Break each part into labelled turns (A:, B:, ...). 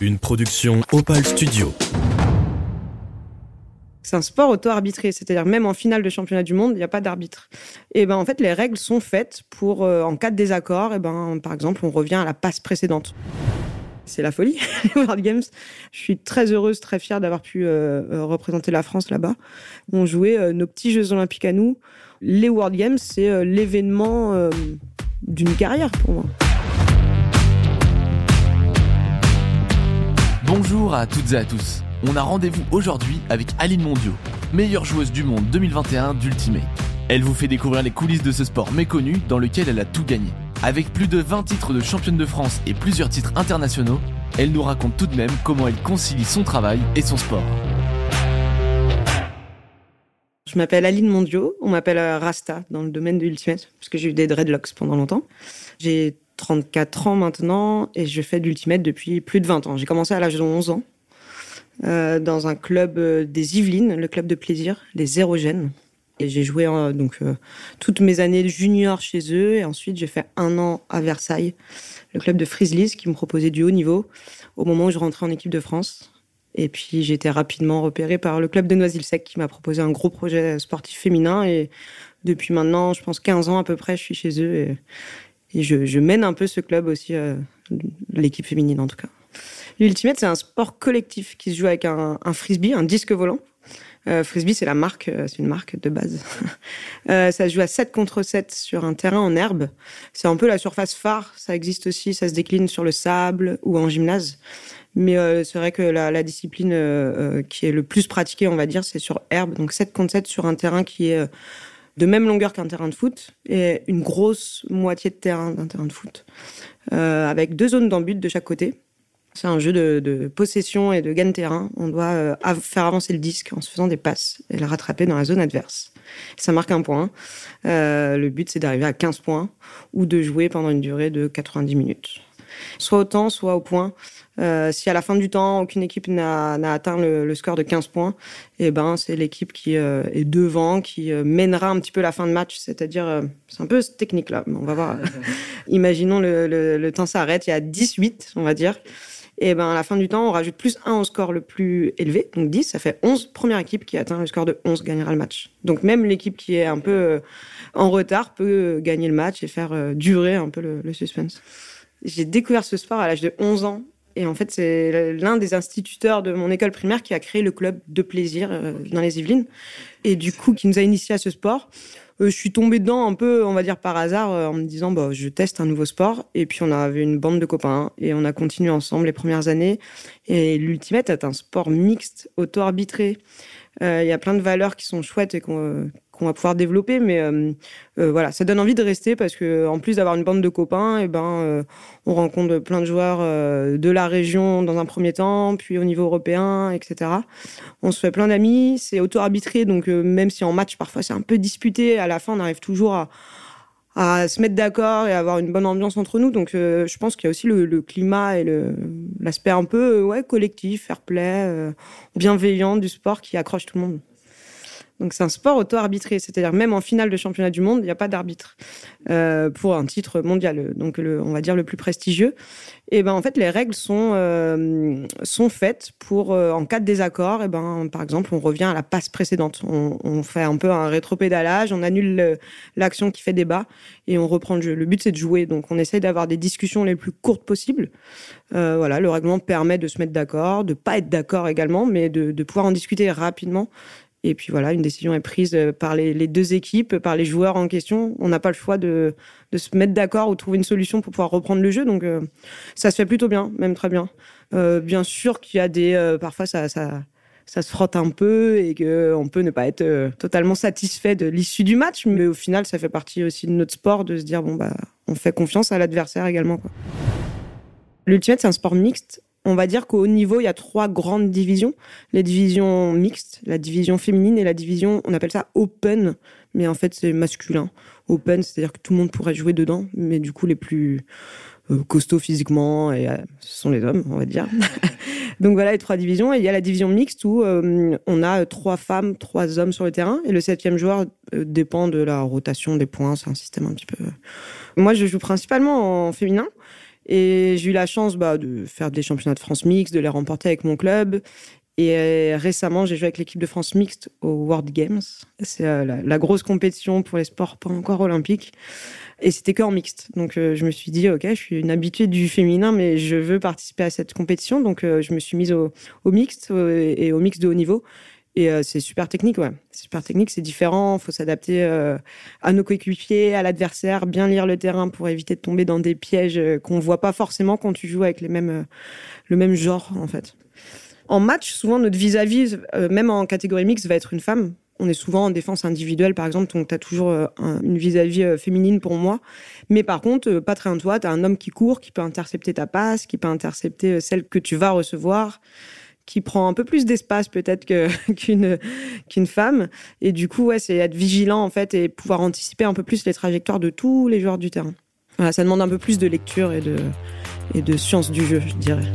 A: Une production Opal Studio.
B: C'est un sport auto-arbitré, c'est-à-dire même en finale de championnat du monde, il n'y a pas d'arbitre. Et ben en fait, les règles sont faites pour, euh, en cas de désaccord, et ben par exemple, on revient à la passe précédente. C'est la folie, les World Games. Je suis très heureuse, très fière d'avoir pu euh, euh, représenter la France là-bas. On jouait nos petits Jeux Olympiques à nous. Les World Games, c'est l'événement d'une carrière pour moi.
C: Bonjour à toutes et à tous. On a rendez-vous aujourd'hui avec Aline Mondio, meilleure joueuse du monde 2021 d'Ultimate. Elle vous fait découvrir les coulisses de ce sport méconnu dans lequel elle a tout gagné. Avec plus de 20 titres de championne de France et plusieurs titres internationaux, elle nous raconte tout de même comment elle concilie son travail et son sport.
B: Je m'appelle Aline Mondio, on m'appelle euh, Rasta dans le domaine de Ultimate, parce que j'ai eu des dreadlocks pendant longtemps. J'ai 34 ans maintenant et je fais de l'Ultimate depuis plus de 20 ans. J'ai commencé à l'âge de 11 ans euh, dans un club euh, des Yvelines, le club de plaisir, les Érogènes. Et j'ai joué euh, donc toutes mes années junior chez eux et ensuite j'ai fait un an à Versailles, le club de Frieslis qui me proposait du haut niveau au moment où je rentrais en équipe de France. Et puis j'ai été rapidement repérée par le club de Noisy-le-Sec qui m'a proposé un gros projet sportif féminin et depuis maintenant, je pense 15 ans à peu près, je suis chez eux et je, mène un peu ce club aussi, euh, l'équipe féminine en tout cas. L'Ultimate, c'est un sport collectif qui se joue avec un, frisbee, un disque volant. Euh, frisbee, c'est la marque, euh, c'est une marque de base. Ça se joue à 7 contre 7 sur un terrain en herbe. C'est un peu la surface phare. Ça existe aussi, ça se décline sur le sable ou en gymnase. Mais c'est vrai que la, la discipline qui est le plus pratiquée, on va dire, c'est sur herbe. Donc 7 contre 7 sur un terrain qui est de même longueur qu'un terrain de foot et une grosse moitié de terrain d'un terrain de foot. Euh, avec deux zones d'embut de chaque côté. C'est un jeu de, possession et de gain de terrain. On doit euh, faire avancer le disque en se faisant des passes et le rattraper dans la zone adverse. Ça marque un point. Euh, le but, c'est d'arriver à 15 points ou de jouer pendant une durée de 90 minutes. Soit au temps, soit au point. Euh, si à la fin du temps, aucune équipe n'a atteint le, le score de 15 points, eh ben, c'est l'équipe qui euh, est devant, qui euh, mènera un petit peu la fin de match. C'est-à-dire, c'est un peu technique là, mais on va voir. Imaginons le, le, le temps s'arrête, il y a 18, on va dire. Et ben à la fin du temps, on rajoute plus 1 au score le plus élevé, donc 10, ça fait 11. Première équipe qui atteint le score de 11 gagnera le match. Donc même l'équipe qui est un peu en retard peut gagner le match et faire durer un peu le suspense. J'ai découvert ce sport à l'âge de 11 ans. Et en fait, c'est l'un des instituteurs de mon école primaire qui a créé le club de plaisir euh, dans les Yvelines. Et du coup, qui nous a initiés à ce sport. Euh, je suis tombée dedans un peu, on va dire par hasard, euh, en me disant, bah, je teste un nouveau sport. Et puis, on avait une bande de copains et on a continué ensemble les premières années. Et l'Ultimate est un sport mixte, auto-arbitré. Euh, Il y a plein de valeurs qui sont chouettes et qu'on euh, va pouvoir développer, mais euh, euh, voilà, ça donne envie de rester parce que en plus d'avoir une bande de copains, et ben euh, on rencontre plein de joueurs euh, de la région dans un premier temps, puis au niveau européen, etc. On se fait plein d'amis, c'est auto-arbitré, donc euh, même si en match parfois c'est un peu disputé, à la fin on arrive toujours à, à se mettre d'accord et avoir une bonne ambiance entre nous. Donc euh, je pense qu'il y a aussi le, le climat et l'aspect un peu euh, ouais, collectif, fair play, euh, bienveillant du sport qui accroche tout le monde. Donc c'est un sport auto-arbitré, c'est-à-dire même en finale de championnat du monde, il n'y a pas d'arbitre euh, pour un titre mondial, donc on va dire le plus prestigieux. Et ben en fait les règles sont euh, faites pour euh, en cas de désaccord, et ben par exemple on revient à la passe précédente, on, fait un peu un rétropédalage, on annule le- l'action qui fait débat et on reprend le jeu. Le but c'est de jouer, donc on essaye d'avoir des discussions les plus courtes possibles. Voilà, le règlement permet de se mettre d'accord, de pas être d'accord également, mais de pouvoir en discuter rapidement. Et puis voilà, une décision est prise euh, par les, deux équipes, par les joueurs en question. On n'a pas le choix de, se mettre d'accord ou trouver une solution pour pouvoir reprendre le jeu. Donc euh, ça se fait plutôt bien, même très bien. Euh, bien sûr qu'il y a des... parfois ça, ça, ça se frotte un peu et qu'on peut ne pas être totalement satisfait de l'issue du match. Mais au final, ça fait partie aussi de notre sport de se dire, bon, bah, on fait confiance à l'adversaire également. L'Ultimate, c'est un sport mixte. On va dire qu'au niveau, il y a trois grandes divisions. Les divisions mixtes, la division féminine et la division, on appelle ça open, mais en fait, c'est masculin. Open, c'est-à-dire que tout le monde pourrait jouer dedans, mais du coup, les plus euh, costauds physiquement, et, euh, ce sont les hommes, on va dire. Donc voilà les trois divisions. Et il y a la division mixte où euh, on a trois femmes, trois hommes sur le terrain. Et le septième joueur dépend de la rotation des points. C'est un système un petit peu. Moi, je joue principalement en féminin. Et j'ai eu la chance bah, de faire des championnats de France mixtes, de les remporter avec mon club. Et euh, récemment, j'ai joué avec l'équipe de France mixte au World Games. C'est euh, la, grosse compétition pour les sports pas encore olympiques. Et c'était que mixte. Donc euh, je me suis dit, ok, je suis une habituée du féminin, mais je veux participer à cette compétition. Donc je me suis mise au, au mixte et au mixte de haut niveau. Et c'est super technique, ouais. Super technique, c'est différent. Il faut s'adapter à nos coéquipiers, à l'adversaire, bien lire le terrain pour éviter de tomber dans des pièges qu'on voit pas forcément quand tu joues avec le même genre, en fait. En match, souvent, notre vis-à-vis, euh, même en catégorie mixte, va être une femme. On est souvent en défense individuelle, par exemple, donc tu as toujours euh, une vis-à-vis euh, féminine pour moi. Mais par contre, pas très en toi, tu as un homme qui court, qui peut intercepter ta passe, qui peut intercepter celle que tu vas recevoir qui prend un peu plus d'espace peut-être qu'une qu'une femme et du coup ouais c'est être vigilant en fait et pouvoir anticiper un peu plus les trajectoires de tous les joueurs du terrain. Voilà, ça demande un peu plus de lecture et de et de science du jeu, je dirais.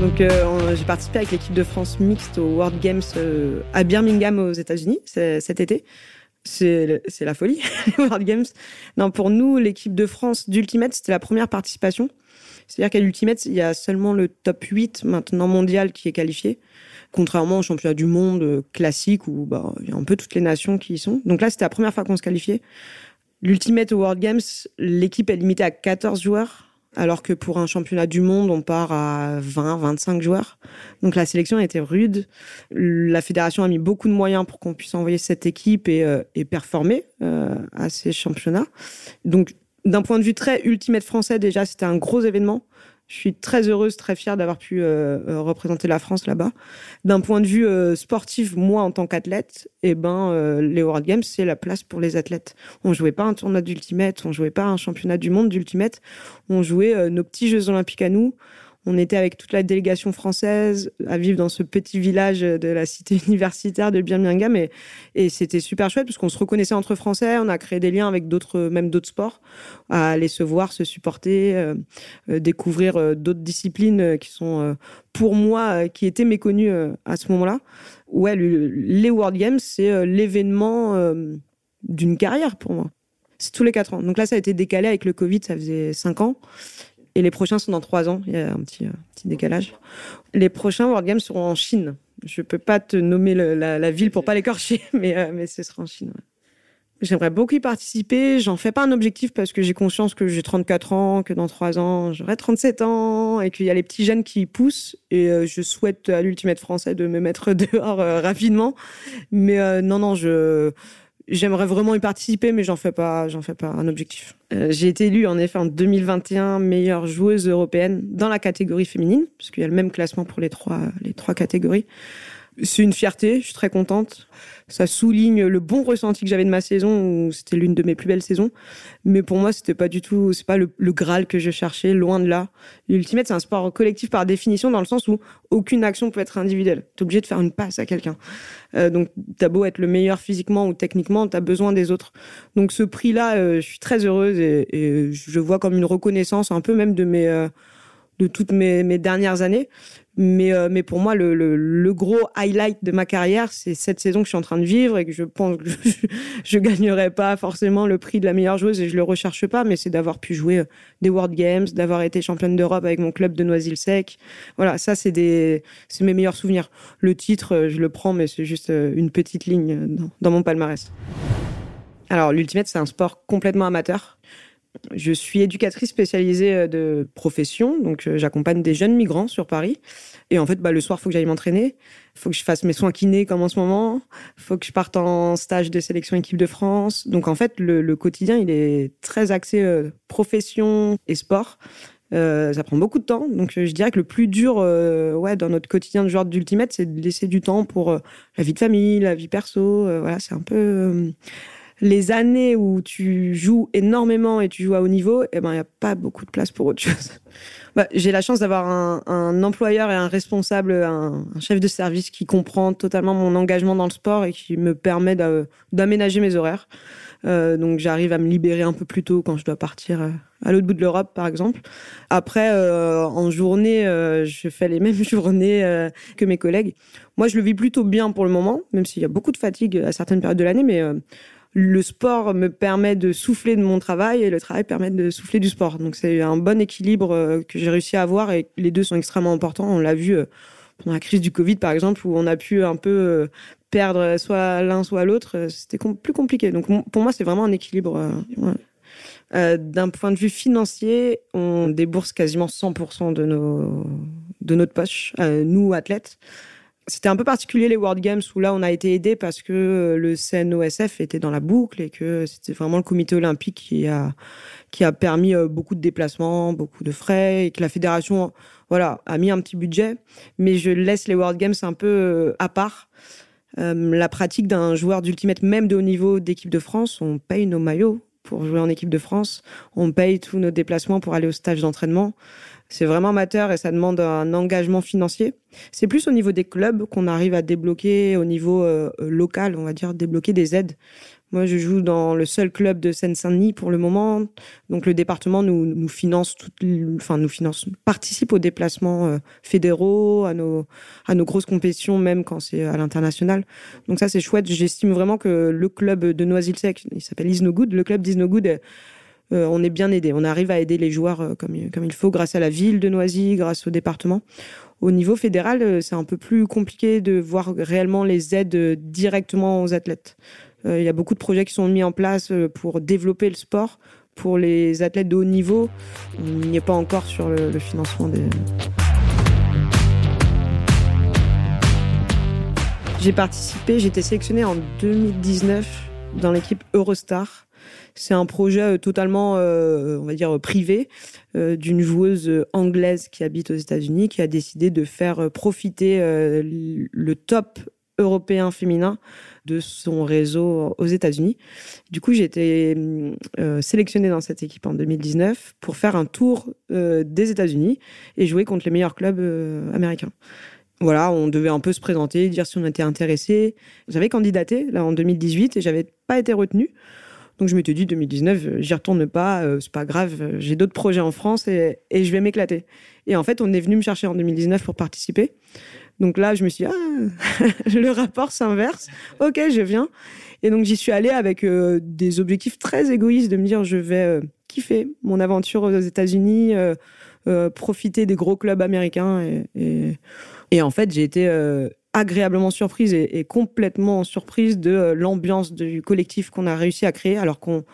B: Donc euh, j'ai participé avec l'équipe de France mixte au World Games euh, à Birmingham aux États-Unis cet été. C'est la folie, les World Games. Non, pour nous, l'équipe de France d'Ultimate, c'était la première participation. C'est-à-dire qu'à l'Ultimate, il y a seulement le top 8 maintenant mondial qui est qualifié, contrairement au championnat du monde euh, classique où bah, il y a un peu toutes les nations qui y sont. Donc là, c'était la première fois qu'on se qualifiait. L'Ultimate World Games, l'équipe est limitée à 14 joueurs alors que pour un championnat du monde, on part à 20, 25 joueurs. Donc la sélection a été rude. La fédération a mis beaucoup de moyens pour qu'on puisse envoyer cette équipe et, euh, performer euh, à ces championnats. Donc d'un point de vue très ultimate français, déjà, c'était un gros événement. Je suis très heureuse, très fière d'avoir pu euh, euh, représenter la France là-bas. D'un point de vue euh, sportif, moi en tant qu'athlète, eh ben les World Games c'est la place pour les athlètes. On jouait pas un tournoi d'ultimate, on jouait pas un championnat du monde d'ultimate, on jouait nos petits Jeux olympiques à nous. On était avec toute la délégation française à vivre dans ce petit village de la cité universitaire de Birmingham et, c'était super chouette parce qu'on se reconnaissait entre Français, on a créé des liens avec d'autres, même d'autres sports, à aller se voir, se supporter, euh, euh, découvrir euh, d'autres disciplines qui sont pour moi qui étaient méconnues à ce moment-là. Ouais, les World Games c'est l'événement d'une carrière pour moi. C'est tous les quatre ans. Donc là, ça a été décalé avec le Covid, ça faisait cinq ans. Et les prochains sont dans trois ans. Il y a un petit, euh, petit décalage. Les prochains World Games seront en Chine. Je peux pas te nommer la, ville pour pas l'écorcher, mais, euh, mais ce sera en Chine. J'aimerais beaucoup y participer. J'en fais pas un objectif parce que j'ai conscience que j'ai 34 ans, que dans trois ans, j'aurai 37 ans et qu'il y a les petits jeunes qui poussent. Et euh, je souhaite à l'Ultimate français de me mettre dehors rapidement. Mais non, non, je J'aimerais vraiment y participer, mais j'en fais pas, j'en fais pas un objectif. Euh, j'ai été élue en effet en 2021 meilleure joueuse européenne dans la catégorie féminine, puisqu'il y a le même classement pour les trois, les trois catégories. C'est une fierté, je suis très contente. Ça souligne le bon ressenti que j'avais de ma saison, où c'était l'une de mes plus belles saisons. Mais pour moi, c'était pas du tout, c'est pas le, Graal que je cherchais, loin de là. L'Ultimate, c'est un sport collectif par définition, dans le sens où aucune action peut être individuelle. T'es obligé de faire une passe à quelqu'un. Euh, donc, t'as beau être le meilleur physiquement ou techniquement, t'as besoin des autres. Donc, ce prix-là, euh, je suis très heureuse et, je vois comme une reconnaissance un peu même de mes, euh, de toutes mes, dernières années. Mais, euh, mais pour moi, le, gros highlight de ma carrière, c'est cette saison que je suis en train de vivre et que je pense que je, ne gagnerai pas forcément le prix de la meilleure joueuse et je le recherche pas, mais c'est d'avoir pu jouer euh, des World Games, d'avoir été championne d'Europe avec mon club de Noisy-le-Sec. Voilà, ça, c'est des, c'est mes meilleurs souvenirs. Le titre, euh, je le prends, mais c'est juste une petite ligne dans, dans mon palmarès. Alors, l'ultimate, c'est un sport complètement amateur. Je suis éducatrice spécialisée euh, de profession, donc euh, j'accompagne des jeunes migrants sur Paris. Et en fait, bah, le soir, il faut que j'aille m'entraîner. Il faut que je fasse mes soins kinés comme en ce moment. Il faut que je parte en stage de sélection équipe de France. Donc en fait, le, quotidien, il est très axé euh, profession et sport. ça prend beaucoup de temps. Donc je dirais que le plus dur ouais, dans notre quotidien de joueur d'ultimate, c'est de laisser du temps pour la vie de famille, la vie perso. voilà, c'est un peu les années où tu joues énormément et tu joues à haut niveau, eh ben, il n'y a pas beaucoup de place pour autre chose. Bah, j'ai la chance d'avoir un, employeur et un responsable, un, chef de service qui comprend totalement mon engagement dans le sport et qui me permet d'aménager mes horaires. Euh, donc j'arrive à me libérer un peu plus tôt quand je dois partir euh, à l'autre bout de l'Europe, par exemple. Après, euh, en journée, je fais les mêmes journées que mes collègues. Moi, je le vis plutôt bien pour le moment, même s'il y a beaucoup de fatigue à certaines périodes de l'année, mais le sport me permet de souffler de mon travail et le travail permet de souffler du sport. Donc c'est un bon équilibre euh, que j'ai réussi à avoir et les deux sont extrêmement importants. On l'a vu euh, pendant la crise du Covid par exemple où on a pu un peu euh, perdre soit l'un soit l'autre. C'était plus compliqué. Donc pour moi c'est vraiment un équilibre. D'un point de vue financier, on débourse quasiment 100% de, nos, de notre poche, nous athlètes. C'était un peu particulier les World Games où là on a été aidé parce que euh, le CNOSF était dans la boucle et que c'était vraiment le comité olympique qui a qui a permis euh, beaucoup de déplacements, beaucoup de frais et que la fédération voilà a mis un petit budget. Mais je laisse les World Games un peu euh, à part. la pratique d'un joueur d'ultimate même de haut niveau d'équipe de France, on paye nos maillots pour jouer en équipe de France, on paye tous nos déplacements pour aller au stage d'entraînement. C'est vraiment amateur et ça demande un engagement financier. C'est plus au niveau des clubs qu'on arrive à débloquer, au niveau euh, local, on va dire, débloquer des aides. Moi, je joue dans le seul club de Seine-Saint-Denis pour le moment. Donc, le département nous, finance, toutes, enfin, nous finance, participe aux déplacements euh, fédéraux, à nos, à nos grosses compétitions, même quand c'est à l'international. Donc, ça, c'est chouette. J'estime vraiment que le club de Noisy-le-Sec, il s'appelle Is No Good. Le club d'Is No Good, euh, on est bien aidé. On arrive à aider les joueurs euh, comme, il faut grâce à la ville de Noisy, grâce au département. Au niveau fédéral, euh, c'est un peu plus compliqué de voir réellement les aides directement aux athlètes. Il y a beaucoup de projets qui sont mis en place pour développer le sport. Pour les athlètes de haut niveau, on n'y est pas encore sur le, le financement des... J'ai participé, j'ai été sélectionnée en 2019 dans l'équipe Eurostar c'est un projet euh, totalement, euh, on va dire, privé euh, d'une joueuse anglaise qui habite aux États-Unis, qui a décidé de faire profiter le top européen féminin de son réseau aux États-Unis. Du coup, j'ai été sélectionnée dans cette équipe en 2019 pour faire un tour des États-Unis et jouer contre les meilleurs clubs américains. Voilà, on devait un peu se présenter, dire si on était intéressé. J'avais candidaté là en 2018 et j'avais pas été retenue. Donc je m'étais dit 2019, euh, j'y retourne pas, euh, c'est pas grave, euh, j'ai d'autres projets en France et, je vais m'éclater. Et en fait, on est venu me chercher en 2019 pour participer. Donc là, je me suis dit, ah, le rapport s'inverse. Ok, je viens. Et donc j'y suis allée avec des objectifs très égoïstes de me dire, je vais kiffer mon aventure aux États-Unis, profiter des gros clubs américains. Et, et en fait, j'ai été agréablement surprise et, complètement surprise de euh, l'ambiance du collectif qu'on a réussi à créer, alors qu'on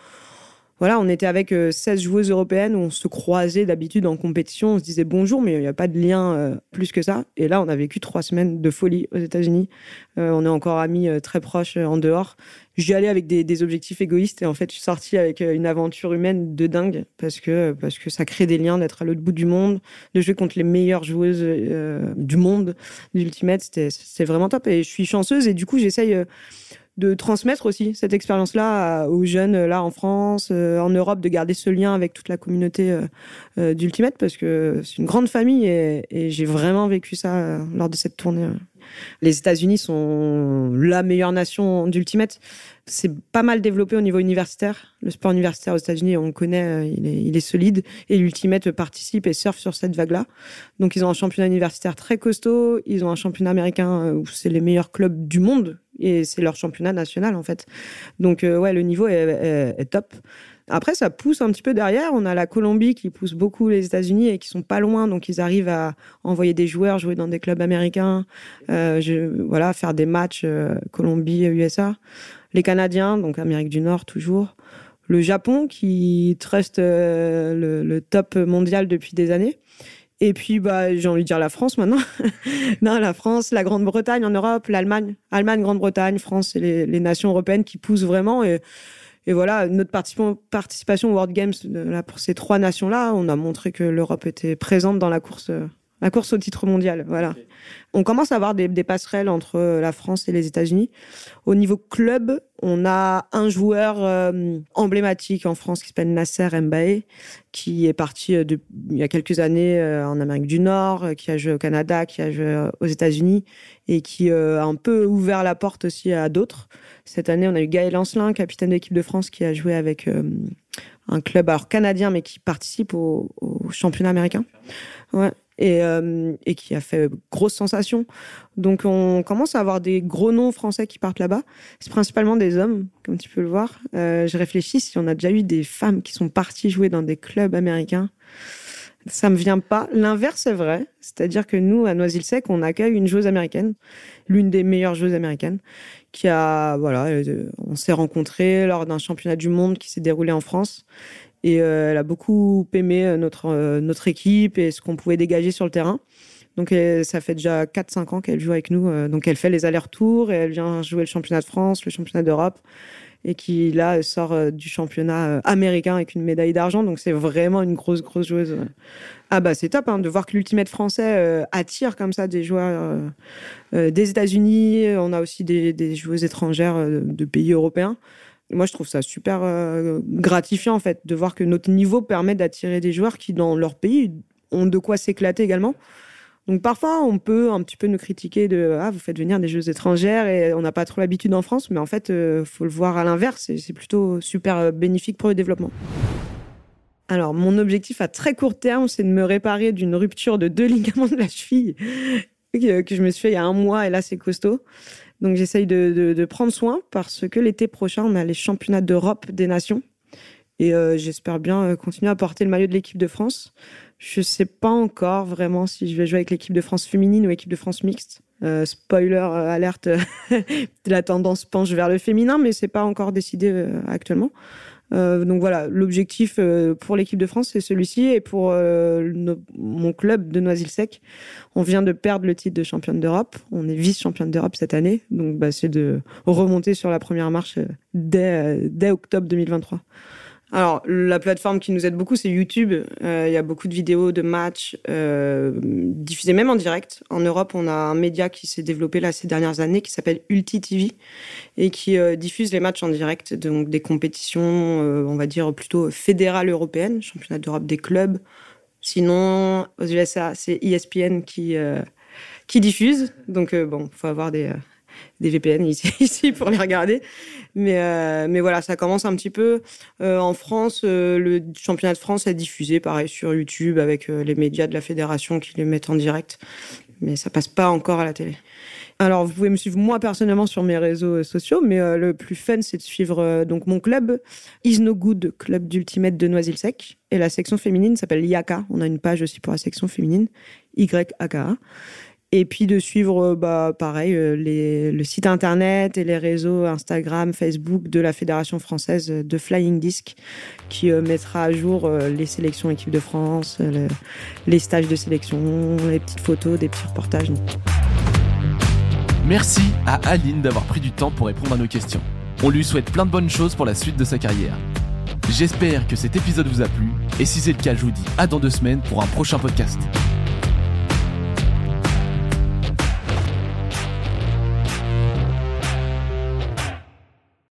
B: voilà, on était avec 16 euh, joueuses européennes on se croisait d'habitude en compétition, on se disait bonjour, mais il n'y a pas de lien euh, plus que ça. Et là, on a vécu trois semaines de folie aux États-Unis. on est encore amis très proches en dehors j'y allais avec des, objectifs égoïstes et en fait, je suis sortie avec euh, une aventure humaine de dingue parce que, parce que ça crée des liens d'être à l'autre bout du monde, de jouer contre les meilleures joueuses euh, du monde d'Ultimate. C'était, vraiment top et je suis chanceuse et du coup, j'essaye euh, de transmettre aussi cette expérience-là aux jeunes là en France, en Europe, de garder ce lien avec toute la communauté d'Ultimate parce que c'est une grande famille et, et j'ai vraiment vécu ça lors de cette tournée. Les États-Unis sont la meilleure nation d'ultimate. C'est pas mal développé au niveau universitaire. Le sport universitaire aux États-Unis, on connaît, euh, il est, solide. Et l'ultimate participe et surfe sur cette vague-là. Donc, ils ont un championnat universitaire très costaud. Ils ont un championnat américain euh, où c'est les meilleurs clubs du monde. Et c'est leur championnat national, en fait. Donc, euh, ouais, le niveau est top. Après, ça pousse un petit peu derrière. On a la Colombie qui pousse beaucoup les États-Unis et qui sont pas loin, donc ils arrivent à envoyer des joueurs jouer dans des clubs américains, euh, voilà, faire des matchs Colombie-USA. Les Canadiens, donc Amérique du Nord toujours. Le Japon qui reste euh, le, top mondial depuis des années. Et puis, bah, j'ai envie de dire la France maintenant. non, la France, la Grande-Bretagne en Europe, l'Allemagne, Allemagne, Grande-Bretagne, France, c'est les, nations européennes qui poussent vraiment. Et et voilà, notre participation au World Games là, pour ces trois nations-là, on a montré que l'Europe était présente dans la course, la course au titre mondial. Voilà. On commence à avoir des, des, passerelles entre la France et les États-Unis. Au niveau club, on a un joueur euh, emblématique en France qui s'appelle Nasser Mbaye, qui est parti euh, de, il y a quelques années euh, en Amérique du Nord, qui a joué au Canada, qui a joué aux États-Unis et qui a un peu ouvert la porte aussi à d'autres. Cette année, on a eu Gaël Ancelin, capitaine de l'équipe de France, qui a joué avec un club alors canadien, mais qui participe au, championnat américain. Ouais. Et, euh, et, qui a fait grosse sensation. Donc on commence à avoir des gros noms français qui partent là-bas. C'est principalement des hommes, comme tu peux le voir. Euh, je réfléchis si on a déjà eu des femmes qui sont parties jouer dans des clubs américains. Ça me vient pas. L'inverse est vrai. C'est-à-dire que nous, à Noisy-le-Sec, on accueille une joueuse américaine, l'une des meilleures joueuses américaines, qui a, voilà, euh, on s'est rencontrés lors d'un championnat du monde qui s'est déroulé en France. Et euh, elle a beaucoup aimé euh, notre, notre équipe et ce qu'on pouvait dégager sur le terrain. Donc ça fait déjà 4-5 ans qu'elle joue avec nous. donc elle fait les allers-retours et elle vient jouer le championnat de France, le championnat d'Europe et qui là sort du championnat américain avec une médaille d'argent. Donc c'est vraiment une grosse grosse joueuse. Ah bah c'est top hein, de voir que l'ultimate français attire comme ça des joueurs des États-Unis. On a aussi des, joueuses étrangères de pays européens. Moi, je trouve ça super euh, gratifiant, en fait, de voir que notre niveau permet d'attirer des joueurs qui, dans leur pays, ont de quoi s'éclater également. Donc parfois, on peut un petit peu nous critiquer de ah vous faites venir des joueuses étrangères et on n'a pas trop l'habitude en France, mais en fait, euh, faut le voir à l'inverse. C'est plutôt super euh, bénéfique pour le développement. Alors mon objectif à très court terme, c'est de me réparer d'une rupture de deux ligaments de la cheville que je me suis fait il y a un mois et là c'est costaud. Donc j'essaye de, prendre soin parce que l'été prochain, on a les championnats d'Europe des nations. Et euh, j'espère bien euh, continuer à porter le maillot de l'équipe de France. Je ne sais pas encore vraiment si je vais jouer avec l'équipe de France féminine ou l'équipe de France mixte. Euh, spoiler alerte, la tendance penche vers le féminin, mais c'est pas encore décidé actuellement. Euh, donc voilà, l'objectif euh, pour l'équipe de France, c'est celui-ci. Et pour euh, mon club de Noisy-le-Sec, on vient de perdre le titre de championne d'Europe. On est vice-championne d'Europe cette année. Donc bah, c'est de remonter sur la première marche dès octobre 2023. Alors, la plateforme qui nous aide beaucoup, c'est YouTube. Euh, il y a beaucoup de vidéos de matchs euh, diffusées même en direct. En Europe, on a un média qui s'est développé là ces dernières années qui s'appelle Ulti TV et qui euh, diffuse les matchs en direct, donc des compétitions, on va dire plutôt fédérales européennes, championnat d'Europe des clubs. Sinon, aux USA, c'est ESPN qui diffuse. Donc bon, faut avoir des des VPN ici, pour les regarder. Mais, euh, mais voilà, ça commence un petit peu. Euh, en France, euh, le championnat de France est diffusé, pareil, sur YouTube avec les médias de la fédération qui les mettent en direct. Mais ça passe pas encore à la télé. Alors, vous pouvez me suivre moi personnellement sur mes réseaux sociaux, mais le plus fun, c'est de suivre donc mon club, Is No Good, club d'ultimate de Noisy-le-Sec. Et la section féminine s'appelle Yaka. On a une page aussi pour la section féminine, YAKA. Et puis de suivre, euh, bah, pareil, euh, le site internet et les réseaux Instagram, Facebook de la Fédération française de Flying Disc, qui euh, mettra à jour les sélections équipe de France, les stages de sélection, les petites photos, des petits reportages.
C: Merci à Aline d'avoir pris du temps pour répondre à nos questions. On lui souhaite plein de bonnes choses pour la suite de sa carrière. J'espère que cet épisode vous a plu, et si c'est le cas, je vous dis à dans deux semaines pour un prochain podcast.